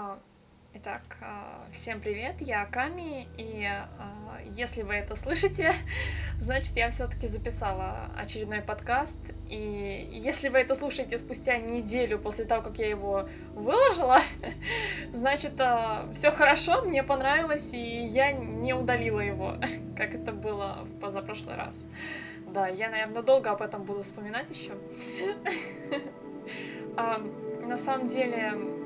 А, итак, а, всем привет, я Ками, и а, если вы это слышите, значит, я все-таки записала очередной подкаст, и если вы это слушаете спустя неделю после того, как я его выложила, значит, все хорошо, мне понравилось, и я не удалила его, как это было в позапрошлый раз. Да, я, наверное, долго об этом буду вспоминать еще. На самом деле,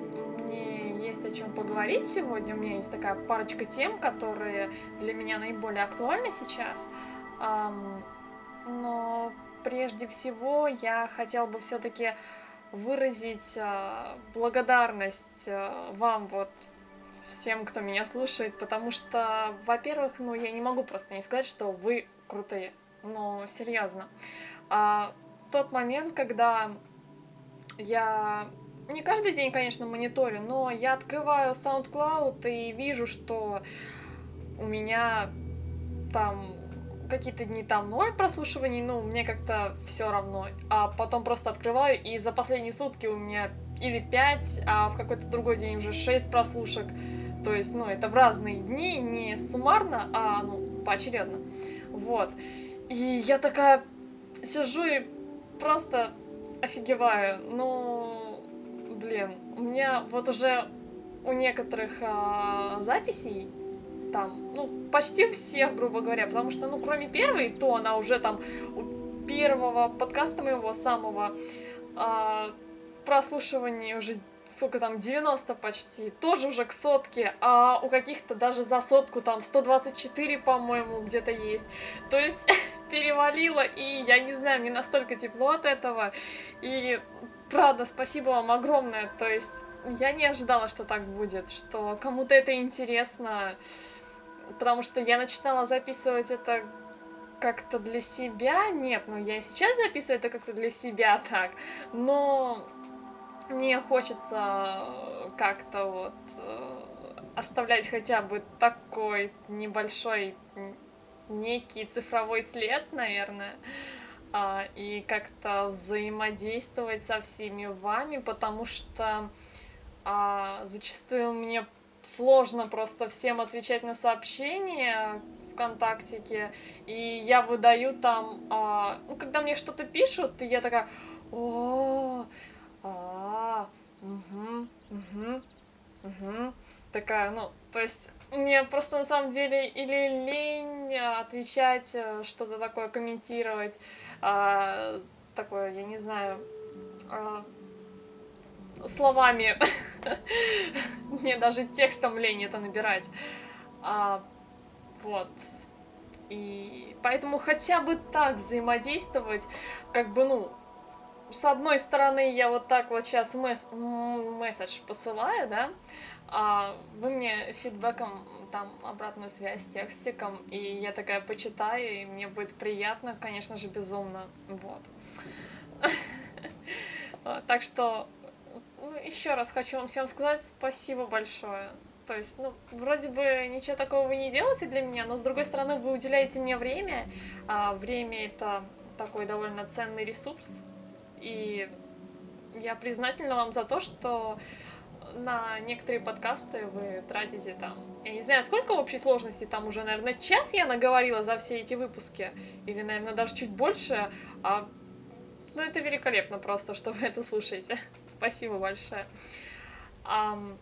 чем поговорить сегодня. У меня есть такая парочка тем, которые для меня наиболее актуальны сейчас. Но прежде всего я хотела бы все-таки выразить а, благодарность а, вам вот всем, кто меня слушает, потому что, во-первых, ну я не могу просто не сказать, что вы крутые, ну серьезно. А, тот момент, когда я не каждый день, конечно, мониторю, но я открываю SoundCloud и вижу, что у меня там какие-то дни там ноль прослушиваний, ну, мне как-то все равно. А потом просто открываю, и за последние сутки у меня или 5, а в какой-то другой день уже 6 прослушек. То есть, ну, это в разные дни, не суммарно, а, ну, поочередно. Вот. И я такая сижу и просто офигеваю. Ну, блин, у меня вот уже у некоторых а, записей там, ну, почти всех, грубо говоря, потому что, ну, кроме первой, то она уже там у первого подкаста моего самого а, прослушивания уже сколько там, 90 почти, тоже уже к сотке, а у каких-то даже за сотку там 124, по-моему, где-то есть. То есть перевалило, и я не знаю, мне настолько тепло от этого, и правда, спасибо вам огромное. То есть я не ожидала, что так будет, что кому-то это интересно, потому что я начинала записывать это как-то для себя. Нет, ну я и сейчас записываю это как-то для себя так, но мне хочется как-то вот э, оставлять хотя бы такой небольшой некий цифровой след, наверное а, и как-то взаимодействовать со всеми вами, потому что а, зачастую мне сложно просто всем отвечать на сообщения ВКонтактике, и я выдаю там, а, ну, когда мне что-то пишут, я такая, о, а, угу, угу, угу, такая, ну, то есть мне просто на самом деле или лень отвечать, э, что-то такое комментировать, а, такое, я не знаю, а, словами. Мне даже текстом лень это набирать. А, вот. И поэтому хотя бы так взаимодействовать, как бы, ну, с одной стороны, я вот так вот сейчас месс месседж посылаю, да, а вы мне фидбэком там обратную связь текстиком, и я такая почитаю, и мне будет приятно, конечно же, безумно. Вот. Так что, ну, еще раз хочу вам всем сказать спасибо большое. То есть, ну, вроде бы ничего такого вы не делаете для меня, но с другой стороны, вы уделяете мне время, а время это такой довольно ценный ресурс, и я признательна вам за то, что на некоторые подкасты вы тратите там, я не знаю, сколько в общей сложности, там уже, наверное, час я наговорила за все эти выпуски, или, наверное, даже чуть больше, а, ну, это великолепно просто, что вы это слушаете. Спасибо большое. Um,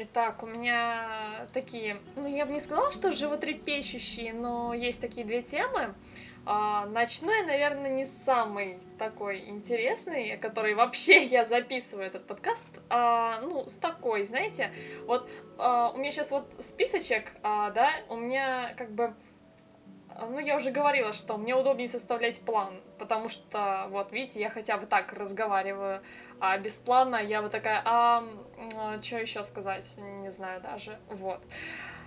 Итак, у меня такие, ну я бы не сказала, что животрепещущие, но есть такие две темы. А, ночной, наверное, не самый такой интересный, который вообще я записываю этот подкаст. А, ну, с такой, знаете, вот а, у меня сейчас вот списочек, а, да, у меня как бы ну, я уже говорила, что мне удобнее составлять план, потому что, вот, видите, я хотя бы так разговариваю, а без плана я вот такая, а, а что еще сказать, не знаю даже, вот. А,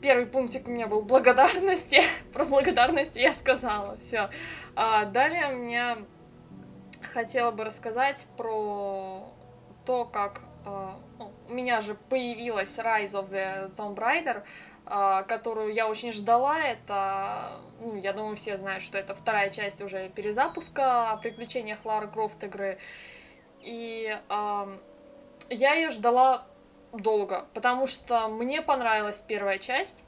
первый пунктик у меня был благодарности. Про благодарность я сказала. Все. А, далее мне хотела бы рассказать про то, как а, ну, у меня же появилась Rise of the Tomb Raider, а, которую я очень ждала. Это, ну, я думаю, все знают, что это вторая часть уже перезапуска о приключениях Лары Крофт игры. И а, я ее ждала долго, потому что мне понравилась первая часть,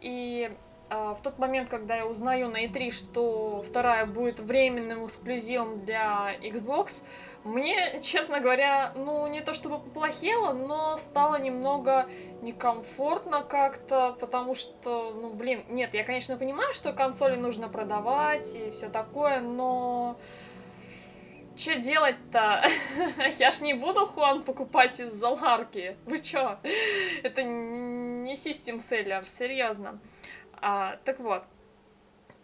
и э, в тот момент, когда я узнаю на E3, что вторая будет временным эксклюзивом для Xbox, мне, честно говоря, ну не то чтобы поплохело, но стало немного некомфортно как-то, потому что, ну блин, нет, я, конечно, понимаю, что консоли нужно продавать и все такое, но что делать-то? Я ж не буду Хуан покупать из-за ларки. Вы чё? Это не систем селлер, серьезно. А, так вот.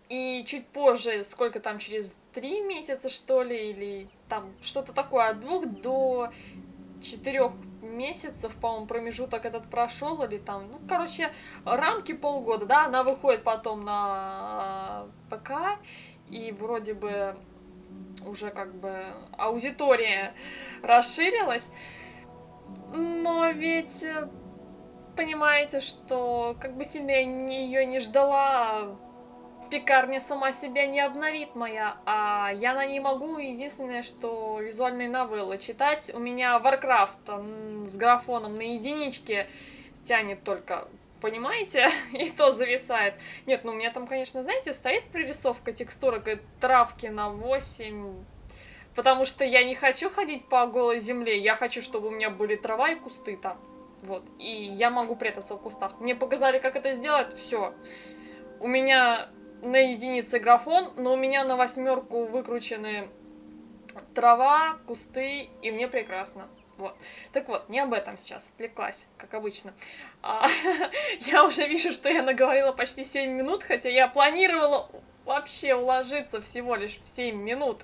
И чуть позже, сколько там, через три месяца, что ли, или там что-то такое, от двух до четырех месяцев, по-моему, промежуток этот прошел, или там, ну, короче, рамки полгода, да, она выходит потом на э, ПК, и вроде бы уже как бы аудитория расширилась, но ведь э, понимаете, что как бы сильно я ее не ждала, пекарня сама себя не обновит моя, а я на ней могу единственное, что визуальные новеллы читать. У меня Warcraft с графоном на единичке тянет только понимаете? И то зависает. Нет, ну у меня там, конечно, знаете, стоит прорисовка текстурок и травки на 8, потому что я не хочу ходить по голой земле, я хочу, чтобы у меня были трава и кусты там. Вот. И я могу прятаться в кустах. Мне показали, как это сделать, все. У меня на единице графон, но у меня на восьмерку выкручены трава, кусты, и мне прекрасно. Вот. Так вот, не об этом сейчас, отвлеклась, как обычно. А, я уже вижу, что я наговорила почти 7 минут, хотя я планировала вообще уложиться всего лишь в 7 минут,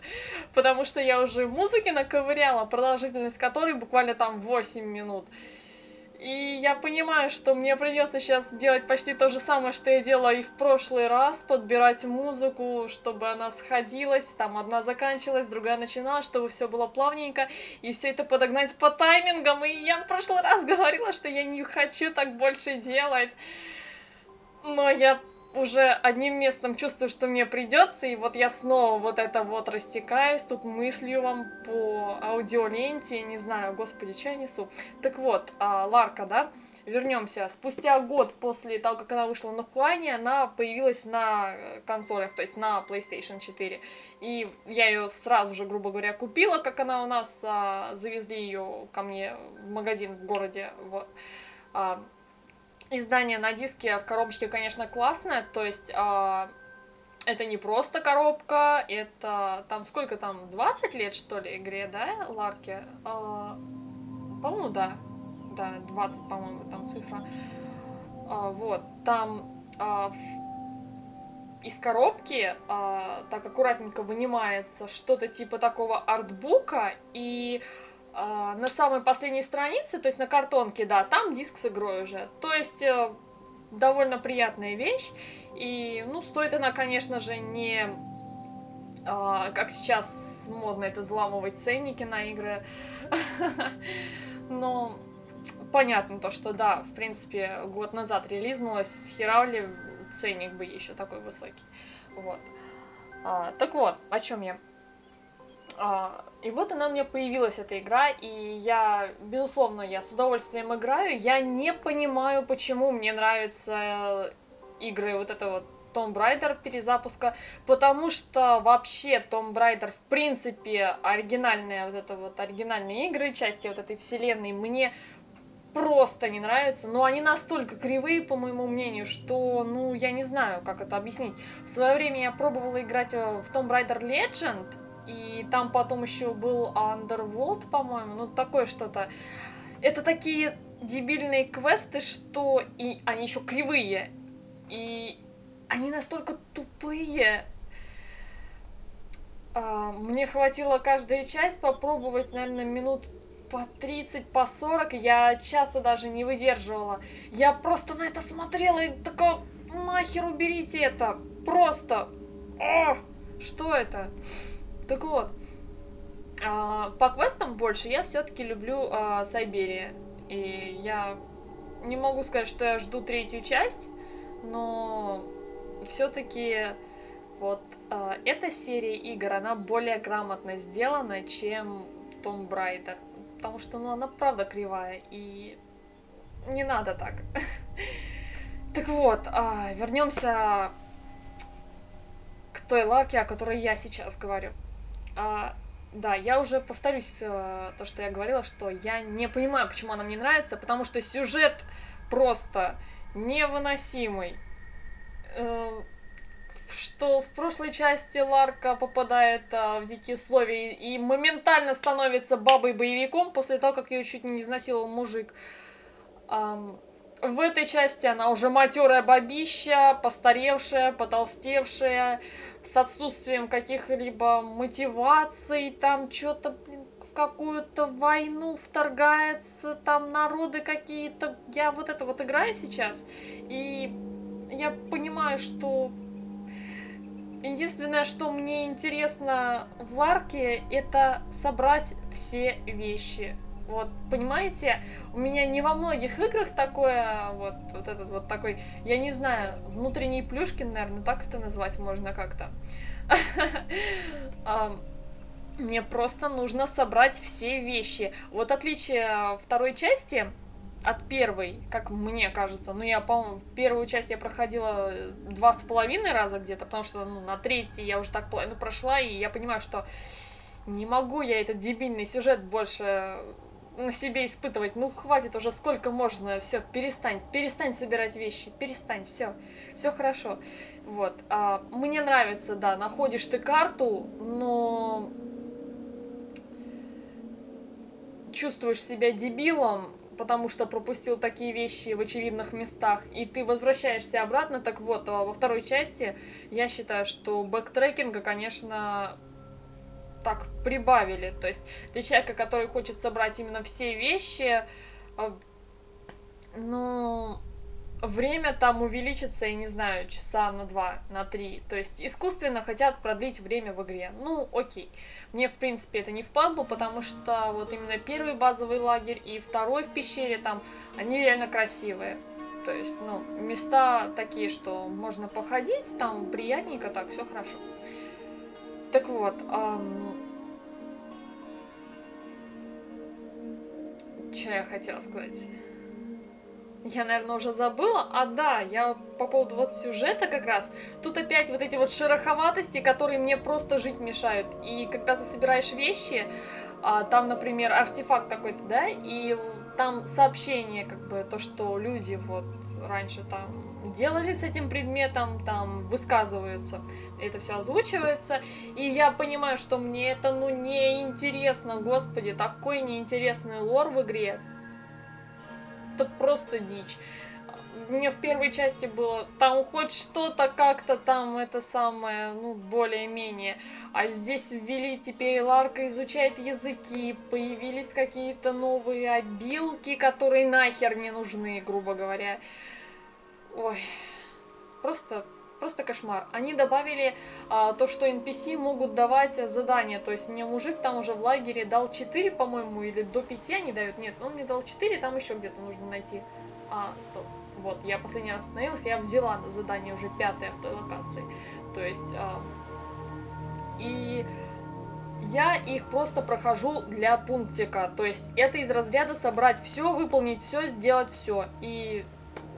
потому что я уже музыки наковыряла, продолжительность которой буквально там 8 минут. И я понимаю, что мне придется сейчас делать почти то же самое, что я делала и в прошлый раз, подбирать музыку, чтобы она сходилась, там одна заканчивалась, другая начиналась, чтобы все было плавненько, и все это подогнать по таймингам. И я в прошлый раз говорила, что я не хочу так больше делать. Но я уже одним местом чувствую, что мне придется, и вот я снова вот это вот растекаюсь тут мыслью вам по аудиоленте, не знаю, господи, я несу. Так вот, а, Ларка, да, вернемся. Спустя год после того, как она вышла на Хуане, она появилась на консолях, то есть на PlayStation 4. И я ее сразу же, грубо говоря, купила, как она у нас, а, завезли ее ко мне в магазин в городе, вот. А, Издание на диске в коробочке, конечно, классное, то есть э, это не просто коробка, это там сколько там, 20 лет, что ли, игре, да, Ларке? Э, по-моему, да, да, 20, по-моему, там цифра. Э, вот, там э, из коробки э, так аккуратненько вынимается что-то типа такого артбука, и а, на самой последней странице, то есть на картонке, да, там диск с игрой уже. То есть э, довольно приятная вещь. И, ну, стоит она, конечно же, не а, как сейчас модно это взламывать ценники на игры. Но понятно то, что да, в принципе, год назад релизнулась, херавли ценник бы еще такой высокий. Вот. А, так вот, о чем я? И вот она у меня появилась, эта игра, и я, безусловно, я с удовольствием играю. Я не понимаю, почему мне нравятся игры вот это вот Tomb Raider перезапуска, потому что вообще Tomb Raider, в принципе, оригинальные вот это вот оригинальные игры, части вот этой вселенной, мне просто не нравятся, но они настолько кривые, по моему мнению, что, ну, я не знаю, как это объяснить. В свое время я пробовала играть в Tomb Raider Legend, и там потом еще был Underworld, по-моему, ну такое что-то. Это такие дебильные квесты, что и они еще кривые, и они настолько тупые. А, мне хватило каждая часть попробовать, наверное, минут по 30, по 40, я часа даже не выдерживала. Я просто на это смотрела и такая, нахер уберите это, просто, О, что это? Так вот, а, по квестам больше я все-таки люблю а, Сайберия. И я не могу сказать, что я жду третью часть, но все-таки вот а, эта серия игр, она более грамотно сделана, чем Tomb Raider. потому что, ну, она правда кривая, и не надо так. Так вот, а, вернемся к той ларке, о которой я сейчас говорю. А, да, я уже повторюсь э, то, что я говорила, что я не понимаю, почему она мне нравится, потому что сюжет просто невыносимый. Э, что в прошлой части Ларка попадает а, в дикие условия и, и моментально становится бабой-боевиком после того, как ее чуть не изнасиловал мужик. Um, в этой части она уже матерая бабища, постаревшая, потолстевшая, с отсутствием каких-либо мотиваций, там что-то, в какую-то войну вторгается, там народы какие-то. Я вот это вот играю сейчас, и я понимаю, что единственное, что мне интересно в Ларке, это собрать все вещи. Вот, понимаете, у меня не во многих играх такое, вот, вот этот вот такой, я не знаю, внутренний плюшкин, наверное, так это назвать можно как-то. Мне просто нужно собрать все вещи. Вот отличие второй части от первой, как мне кажется, ну я, по-моему, первую часть я проходила два с половиной раза где-то, потому что ну, на третьей я уже так половину прошла, и я понимаю, что не могу я этот дебильный сюжет больше на себе испытывать. Ну, хватит уже, сколько можно, все, перестань, перестань собирать вещи, перестань, все, все хорошо. Вот, а, мне нравится, да, находишь ты карту, но чувствуешь себя дебилом, потому что пропустил такие вещи в очевидных местах, и ты возвращаешься обратно, так вот, а во второй части я считаю, что бэктрекинга, конечно, так прибавили. То есть для человека, который хочет собрать именно все вещи, а, ну, время там увеличится, я не знаю, часа на два, на три. То есть искусственно хотят продлить время в игре. Ну, окей. Мне, в принципе, это не впадло, потому что вот именно первый базовый лагерь и второй в пещере там, они реально красивые. То есть, ну, места такие, что можно походить, там приятненько, так, все хорошо. Так вот, эм... что я хотела сказать? Я, наверное, уже забыла. А да, я по поводу вот сюжета как раз. Тут опять вот эти вот шероховатости, которые мне просто жить мешают. И когда ты собираешь вещи, а, там, например, артефакт какой-то, да, и там сообщение, как бы, то, что люди вот раньше там делали с этим предметом, там высказываются, это все озвучивается, и я понимаю, что мне это, ну, не интересно, господи, такой неинтересный лор в игре, это просто дичь. Мне в первой части было там хоть что-то как-то там это самое, ну, более-менее. А здесь ввели теперь Ларка изучает языки, появились какие-то новые обилки, которые нахер не нужны, грубо говоря. Ой, просто просто кошмар. Они добавили а, то, что NPC могут давать задания. То есть мне мужик там уже в лагере дал 4, по-моему, или до 5 они дают. Нет, он мне дал 4, там еще где-то нужно найти. А, стоп. Вот, я последний раз остановилась, я взяла задание уже пятое в той локации. То есть... А, и я их просто прохожу для пунктика. То есть это из разряда собрать все, выполнить все, сделать все. И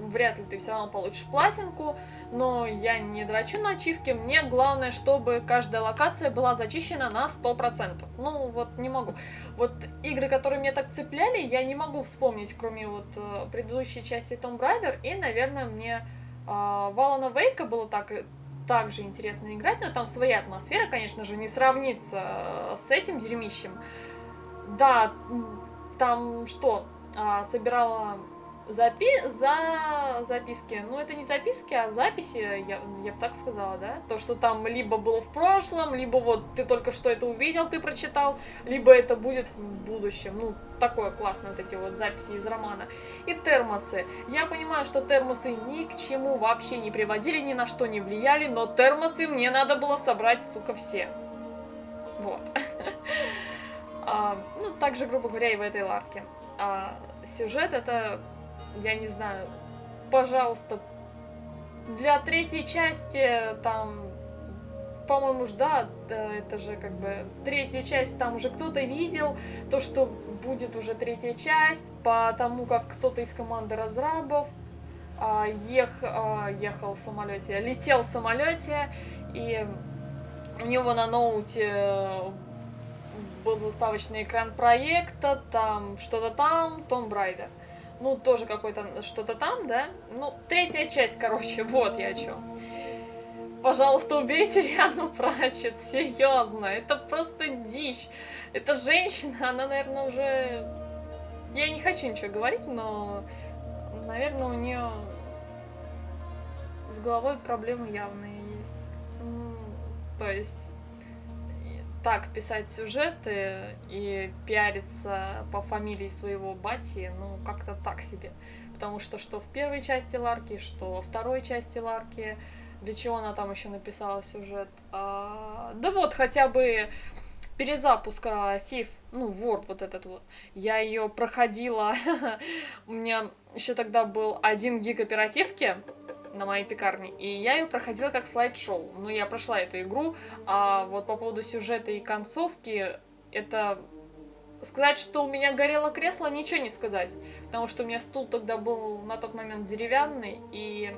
вряд ли ты все равно получишь платинку, но я не драчу на ачивки, мне главное, чтобы каждая локация была зачищена на 100%. Ну, вот не могу. Вот игры, которые меня так цепляли, я не могу вспомнить, кроме вот э, предыдущей части Tomb Raider, и, наверное, мне э, Валана Вейка было так, также интересно играть, но там своя атмосфера, конечно же, не сравнится э, с этим дерьмищем. Да, там что, э, собирала запи за записки. Ну, это не записки, а записи, я, я бы так сказала, да? То, что там либо было в прошлом, либо вот ты только что это увидел, ты прочитал, либо это будет в будущем. Ну, такое классно, вот эти вот записи из романа. И термосы. Я понимаю, что термосы ни к чему вообще не приводили, ни на что не влияли, но термосы мне надо было собрать, сука, все. Вот. а, ну, также, грубо говоря, и в этой ларке. А, сюжет это я не знаю, пожалуйста, для третьей части там, по-моему, ж, да, это же как бы третья часть, там уже кто-то видел то, что будет уже третья часть, потому как кто-то из команды разрабов а, ех, а, ехал в самолете, летел в самолете, и у него на ноуте был заставочный экран проекта, там что-то там, Том Брайдер. Ну, тоже какой-то что-то там, да? Ну, третья часть, короче, вот я о чем. Пожалуйста, уберите Риану Прачет, серьезно, это просто дичь. Эта женщина, она, наверное, уже... Я не хочу ничего говорить, но, наверное, у нее с головой проблемы явные есть. То есть так писать сюжеты и пиариться по фамилии своего бати, ну, как-то так себе. Потому что что в первой части Ларки, что во второй части Ларки, для чего она там еще написала сюжет. А, да вот, хотя бы перезапуск Thief, ну, Word вот этот вот. Я ее проходила, у меня еще тогда был один гиг оперативки, на моей пекарне, и я ее проходила как слайд-шоу. Ну, я прошла эту игру, а вот по поводу сюжета и концовки, это сказать, что у меня горело кресло, ничего не сказать, потому что у меня стул тогда был на тот момент деревянный, и,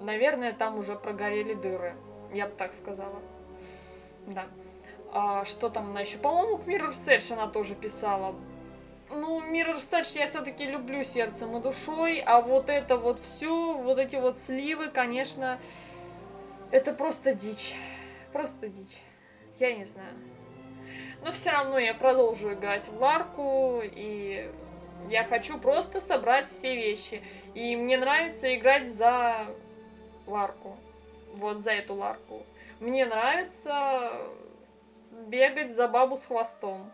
наверное, там уже прогорели дыры, я бы так сказала. Да. А, что там она еще? По-моему, Mirror's Edge она тоже писала ну, Mirror's Edge я все-таки люблю сердцем и душой, а вот это вот все, вот эти вот сливы, конечно, это просто дичь. Просто дичь. Я не знаю. Но все равно я продолжу играть в Ларку, и я хочу просто собрать все вещи. И мне нравится играть за Ларку. Вот за эту Ларку. Мне нравится бегать за бабу с хвостом.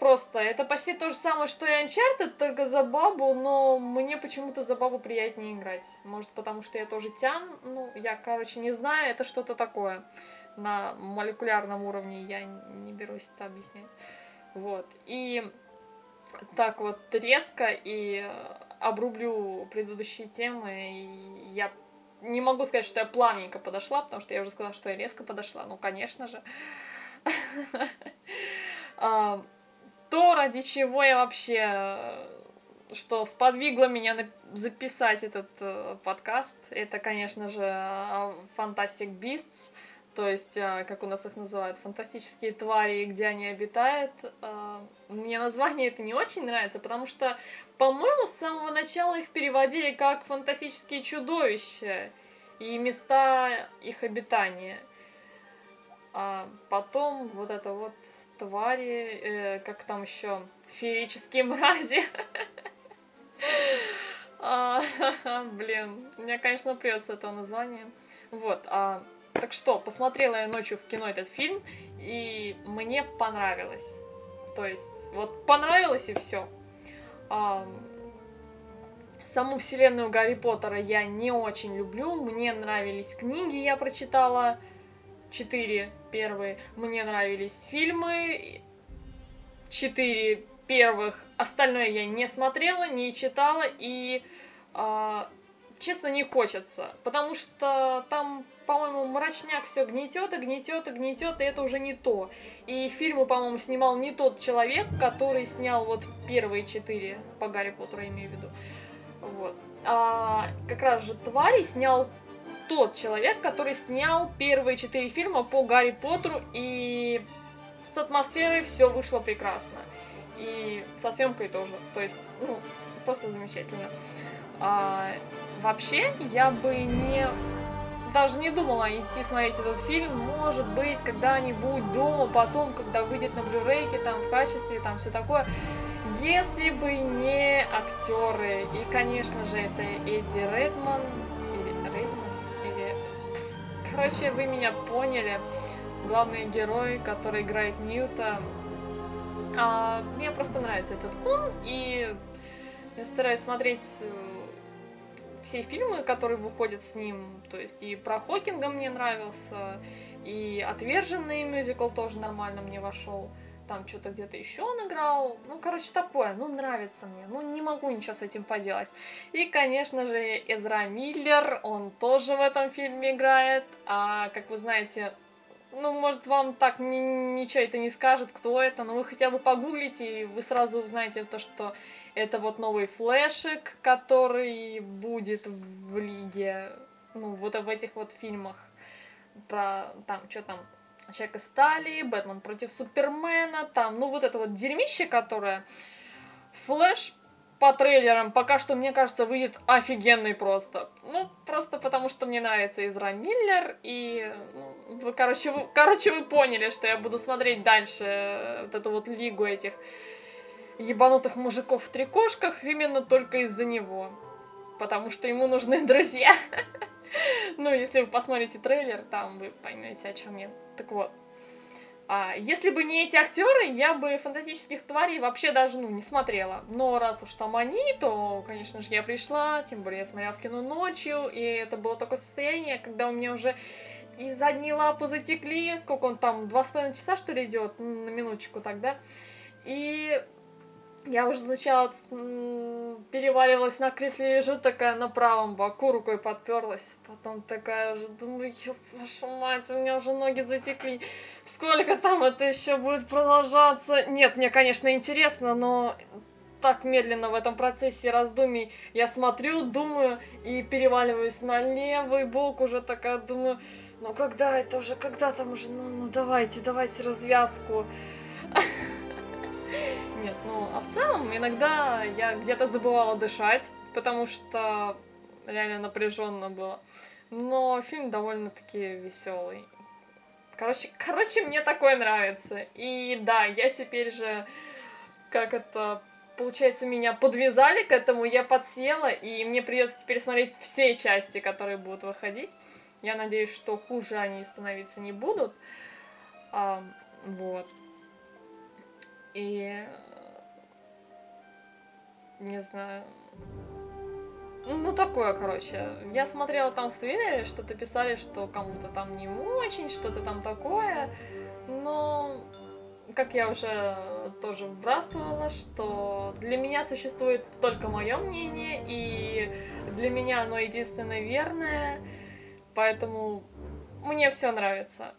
Просто это почти то же самое, что и Uncharted, только за бабу, но мне почему-то за бабу приятнее играть. Может, потому что я тоже тян, ну, я, короче, не знаю, это что-то такое. На молекулярном уровне я не берусь это объяснять. Вот. И так вот резко и обрублю предыдущие темы, и я не могу сказать, что я плавненько подошла, потому что я уже сказала, что я резко подошла. Ну, конечно же. то, ради чего я вообще, э, что сподвигло меня записать этот э, подкаст, это, конечно же, Fantastic Beasts, то есть, э, как у нас их называют, фантастические твари, где они обитают. Мне название это не очень нравится, потому что, по-моему, с самого начала их переводили как фантастические чудовища и места их обитания. А потом вот это вот твари, э, как там еще, феерические мрази. А, блин, меня, конечно, прет с этого названия. Вот, а, так что, посмотрела я ночью в кино этот фильм, и мне понравилось. То есть, вот понравилось и все. А, саму вселенную Гарри Поттера я не очень люблю. Мне нравились книги, я прочитала четыре первые. Мне нравились фильмы, четыре первых. Остальное я не смотрела, не читала и, э, честно, не хочется. Потому что там, по-моему, мрачняк все гнетет и гнетет и гнетет, и это уже не то. И фильмы, по-моему, снимал не тот человек, который снял вот первые четыре по Гарри Поттеру, имею в виду. Вот. А как раз же Твари снял тот человек, который снял первые четыре фильма по Гарри Поттеру, и с атмосферой все вышло прекрасно. И со съемкой тоже. То есть, ну, просто замечательно. А, вообще, я бы не даже не думала идти смотреть этот фильм, может быть, когда-нибудь дома, потом, когда выйдет на блюрейке, там, в качестве, там, все такое. Если бы не актеры, и, конечно же, это Эдди Редман, Короче, вы меня поняли. Главный герой, который играет Ньюта. А, мне просто нравится этот кун, и я стараюсь смотреть э, все фильмы, которые выходят с ним. То есть и про Хокинга мне нравился, и Отверженный мюзикл тоже нормально мне вошел там что-то где-то еще он играл. Ну, короче, такое, ну, нравится мне. Ну, не могу ничего с этим поделать. И, конечно же, Эзра Миллер, он тоже в этом фильме играет. А, как вы знаете, ну, может, вам так ни, ничего это не скажет, кто это, но вы хотя бы погуглите, и вы сразу узнаете то, что это вот новый флешек, который будет в лиге, ну, вот в этих вот фильмах про, там, что там, Человека стали, Бэтмен против Супермена, там, ну, вот это вот дерьмище, которое Флэш по трейлерам пока что, мне кажется, выйдет офигенный просто. Ну, просто потому что мне нравится Изра Миллер, и, ну, вы, короче, вы, короче, вы поняли, что я буду смотреть дальше э, вот эту вот лигу этих ебанутых мужиков в трикошках именно только из-за него. Потому что ему нужны друзья. Ну, если вы посмотрите трейлер, там вы поймете, о чем я. Так вот. А, если бы не эти актеры, я бы фантастических тварей вообще даже ну, не смотрела. Но раз уж там они, то, конечно же, я пришла, тем более я смотрела в кино ночью, и это было такое состояние, когда у меня уже и задние лапы затекли, сколько он там, два с половиной часа, что ли, идет, на минуточку тогда. И я уже сначала переваливалась на кресле, лежу такая на правом боку, рукой подперлась. Потом такая уже, думаю, ёб вашу мать, у меня уже ноги затекли. Сколько там это еще будет продолжаться? Нет, мне, конечно, интересно, но так медленно в этом процессе раздумий я смотрю, думаю и переваливаюсь на левый бок, уже такая думаю, ну когда это уже, когда там уже, ну, ну давайте, давайте развязку. Нет, ну, а в целом иногда я где-то забывала дышать, потому что реально напряженно было. Но фильм довольно-таки веселый. Короче, короче, мне такое нравится. И да, я теперь же, как это, получается, меня подвязали к этому, я подсела, и мне придется теперь смотреть все части, которые будут выходить. Я надеюсь, что хуже они становиться не будут. А, вот. И не знаю. Ну, такое, короче. Я смотрела там в Твиттере, что-то писали, что кому-то там не очень, что-то там такое. Но, как я уже тоже вбрасывала, что для меня существует только мое мнение, и для меня оно единственное верное. Поэтому мне все нравится.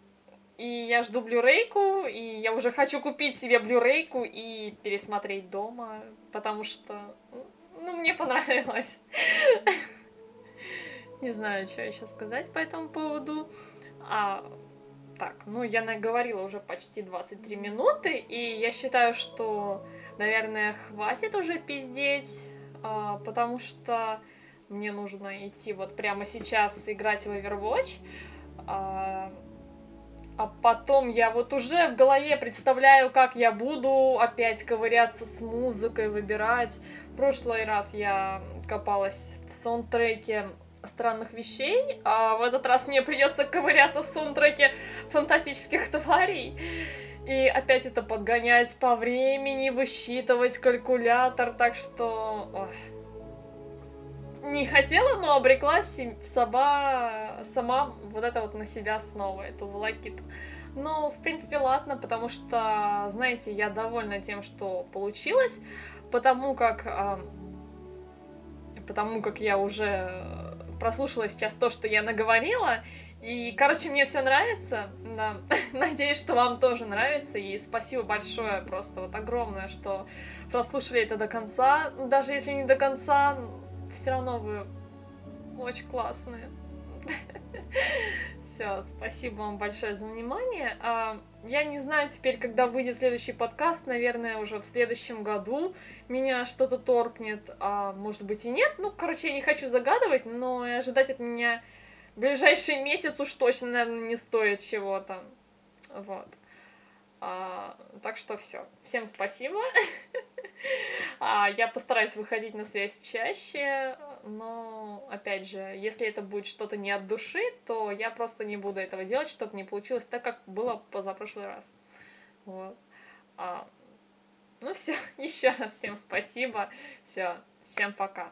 И я жду блюрейку, и я уже хочу купить себе блюрейку и пересмотреть дома, потому что, ну, мне понравилось. Не знаю, что еще сказать по этому поводу. А, так, ну, я наговорила уже почти 23 минуты, и я считаю, что, наверное, хватит уже пиздеть, а, потому что мне нужно идти вот прямо сейчас играть в Overwatch. А, потом я вот уже в голове представляю, как я буду опять ковыряться с музыкой, выбирать. В прошлый раз я копалась в саундтреке странных вещей, а в этот раз мне придется ковыряться в саундтреке фантастических тварей. И опять это подгонять по времени, высчитывать калькулятор, так что... Ой не хотела, но обреклась сама, сама вот это вот на себя снова, эту волокиту. Но, в принципе, ладно, потому что, знаете, я довольна тем, что получилось, потому как, э, потому как я уже прослушала сейчас то, что я наговорила, и, короче, мне все нравится, да. Надеюсь, что вам тоже нравится, и спасибо большое, просто вот огромное, что прослушали это до конца, даже если не до конца, все равно вы очень классные. Все, спасибо вам большое за внимание. А, я не знаю теперь, когда выйдет следующий подкаст, наверное, уже в следующем году меня что-то торкнет, а может быть и нет. Ну, короче, я не хочу загадывать, но ожидать от меня в ближайший месяц уж точно, наверное, не стоит чего-то. Вот. А, так что все. Всем спасибо. а, я постараюсь выходить на связь чаще, но, опять же, если это будет что-то не от души, то я просто не буду этого делать, чтобы не получилось так, как было позапрошлый раз. Вот. А, ну все, еще раз всем спасибо. Все, всем пока.